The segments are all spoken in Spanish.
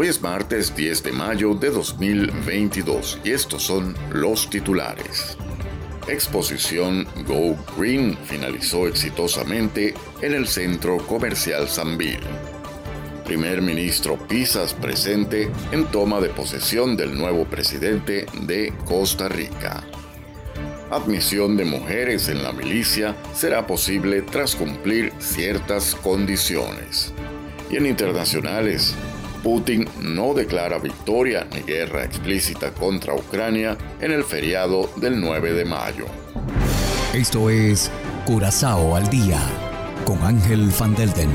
Hoy es martes 10 de mayo de 2022 y estos son los titulares. Exposición Go Green finalizó exitosamente en el Centro Comercial Sanville. Primer ministro Pisas presente en toma de posesión del nuevo presidente de Costa Rica. Admisión de mujeres en la milicia será posible tras cumplir ciertas condiciones. Y en internacionales, Putin no declara victoria ni guerra explícita contra Ucrania en el feriado del 9 de mayo. Esto es Curazao al día con Ángel Van Delden.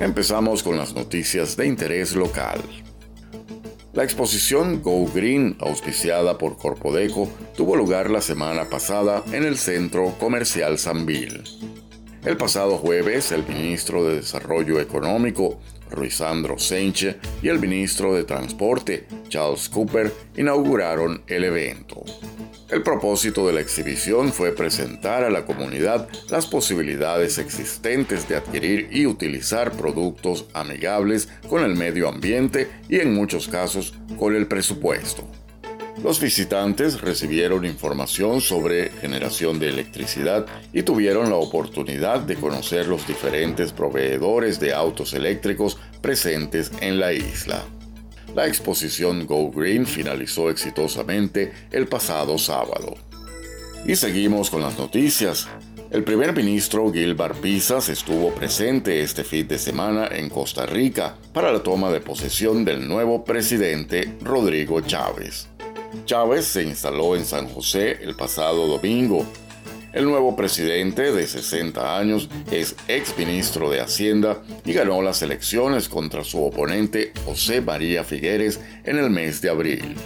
Empezamos con las noticias de interés local. La exposición Go Green, auspiciada por Corpodeco, tuvo lugar la semana pasada en el Centro Comercial Sanville. El pasado jueves, el ministro de Desarrollo Económico, Ruizandro Senche, y el ministro de Transporte, Charles Cooper, inauguraron el evento. El propósito de la exhibición fue presentar a la comunidad las posibilidades existentes de adquirir y utilizar productos amigables con el medio ambiente y en muchos casos con el presupuesto. Los visitantes recibieron información sobre generación de electricidad y tuvieron la oportunidad de conocer los diferentes proveedores de autos eléctricos presentes en la isla. La exposición Go Green finalizó exitosamente el pasado sábado. Y seguimos con las noticias. El primer ministro Gilbert Pisas estuvo presente este fin de semana en Costa Rica para la toma de posesión del nuevo presidente Rodrigo Chávez. Chávez se instaló en San José el pasado domingo. El nuevo presidente de 60 años es ex ministro de Hacienda y ganó las elecciones contra su oponente José María Figueres en el mes de abril.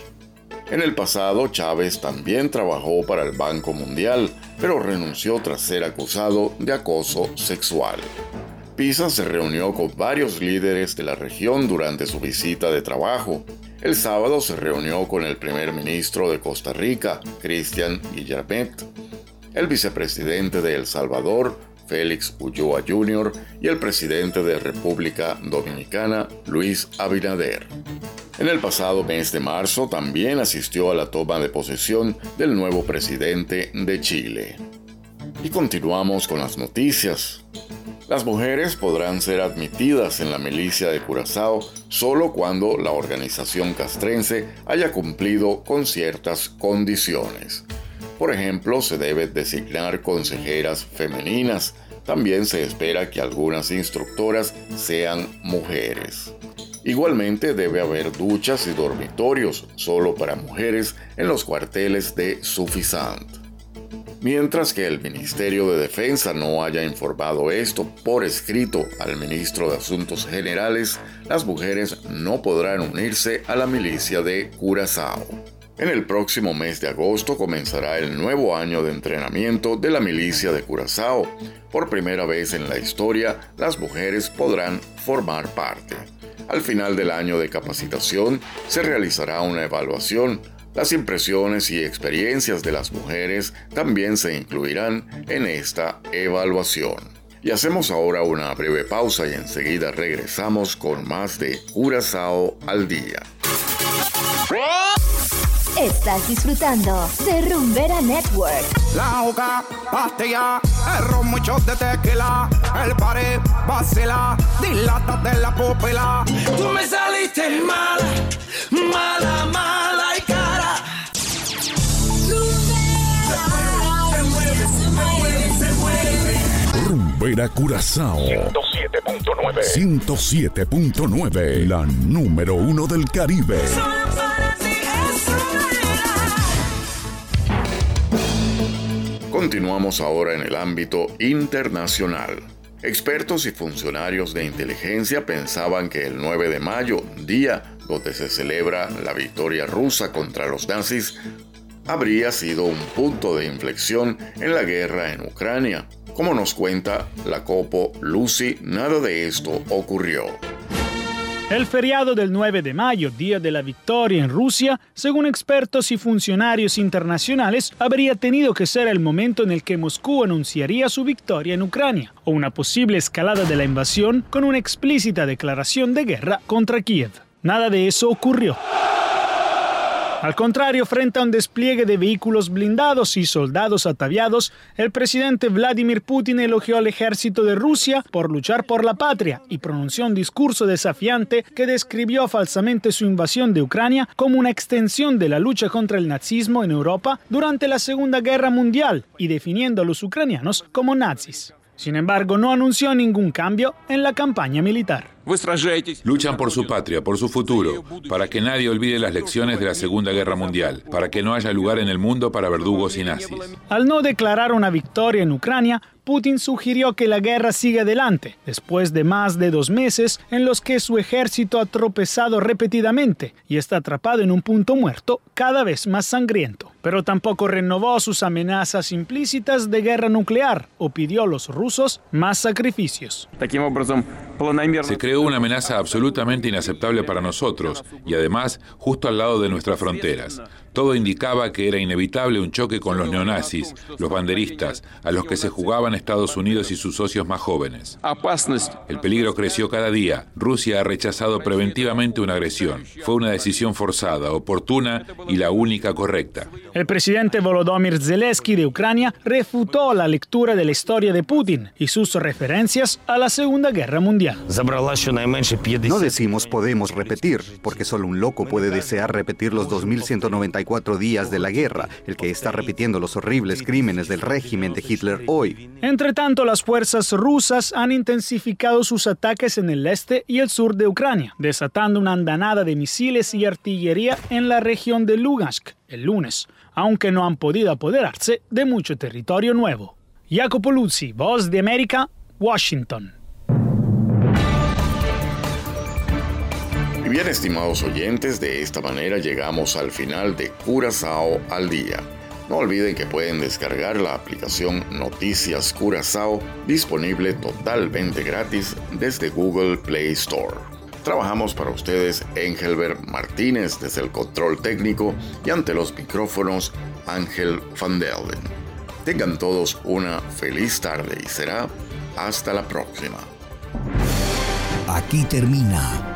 En el pasado, Chávez también trabajó para el Banco Mundial, pero renunció tras ser acusado de acoso sexual. Pisa se reunió con varios líderes de la región durante su visita de trabajo. El sábado se reunió con el primer ministro de Costa Rica, Cristian Guillermet, el vicepresidente de El Salvador, Félix Ulloa Jr., y el presidente de República Dominicana, Luis Abinader. En el pasado mes de marzo también asistió a la toma de posesión del nuevo presidente de Chile. Y continuamos con las noticias. Las mujeres podrán ser admitidas en la milicia de Curazao solo cuando la organización castrense haya cumplido con ciertas condiciones. Por ejemplo, se debe designar consejeras femeninas. También se espera que algunas instructoras sean mujeres. Igualmente debe haber duchas y dormitorios solo para mujeres en los cuarteles de Sufisant. Mientras que el Ministerio de Defensa no haya informado esto por escrito al ministro de Asuntos Generales, las mujeres no podrán unirse a la milicia de Curazao. En el próximo mes de agosto comenzará el nuevo año de entrenamiento de la milicia de Curazao. Por primera vez en la historia, las mujeres podrán formar parte. Al final del año de capacitación se realizará una evaluación las impresiones y experiencias de las mujeres también se incluirán en esta evaluación. Y hacemos ahora una breve pausa y enseguida regresamos con más de Curazao al día. Estás disfrutando de Rumbera Network. La hoja, pastilla, el ron, mucho de tequila, el pared, vacila, dilata de la pupila. Tú me saliste mala, mala, mala Rumbera Curazao 107.9 107.9 La número uno del Caribe. Continuamos ahora en el ámbito internacional. Expertos y funcionarios de inteligencia pensaban que el 9 de mayo, día donde se celebra la victoria rusa contra los nazis, habría sido un punto de inflexión en la guerra en Ucrania. Como nos cuenta la copo Lucy, nada de esto ocurrió. El feriado del 9 de mayo, día de la victoria en Rusia, según expertos y funcionarios internacionales, habría tenido que ser el momento en el que Moscú anunciaría su victoria en Ucrania, o una posible escalada de la invasión con una explícita declaración de guerra contra Kiev. Nada de eso ocurrió. Al contrario, frente a un despliegue de vehículos blindados y soldados ataviados, el presidente Vladimir Putin elogió al ejército de Rusia por luchar por la patria y pronunció un discurso desafiante que describió falsamente su invasión de Ucrania como una extensión de la lucha contra el nazismo en Europa durante la Segunda Guerra Mundial y definiendo a los ucranianos como nazis. Sin embargo, no anunció ningún cambio en la campaña militar. Luchan por su patria, por su futuro, para que nadie olvide las lecciones de la Segunda Guerra Mundial, para que no haya lugar en el mundo para verdugos y nazis. Al no declarar una victoria en Ucrania, Putin sugirió que la guerra siga adelante, después de más de dos meses en los que su ejército ha tropezado repetidamente y está atrapado en un punto muerto cada vez más sangriento. Pero tampoco renovó sus amenazas implícitas de guerra nuclear o pidió a los rusos más sacrificios. Se creó una amenaza absolutamente inaceptable para nosotros y además justo al lado de nuestras fronteras. Todo indicaba que era inevitable un choque con los neonazis, los banderistas, a los que se jugaban Estados Unidos y sus socios más jóvenes. El peligro creció cada día. Rusia ha rechazado preventivamente una agresión. Fue una decisión forzada, oportuna y la única correcta. El presidente Volodymyr Zelensky de Ucrania refutó la lectura de la historia de Putin y sus referencias a la Segunda Guerra Mundial. No decimos podemos repetir, porque solo un loco puede desear repetir los 2194 días de la guerra, el que está repitiendo los horribles crímenes del régimen de Hitler hoy. Entre tanto, las fuerzas rusas han intensificado sus ataques en el este y el sur de Ucrania, desatando una andanada de misiles y artillería en la región de Lugansk el lunes, aunque no han podido apoderarse de mucho territorio nuevo. Jacopo Luzzi, Voz de América, Washington. Y bien, estimados oyentes, de esta manera llegamos al final de Curazao al día. No olviden que pueden descargar la aplicación Noticias Curazao disponible totalmente gratis desde Google Play Store. Trabajamos para ustedes Engelbert Martínez desde el control técnico y ante los micrófonos Ángel Van Delden. Tengan todos una feliz tarde y será hasta la próxima. Aquí termina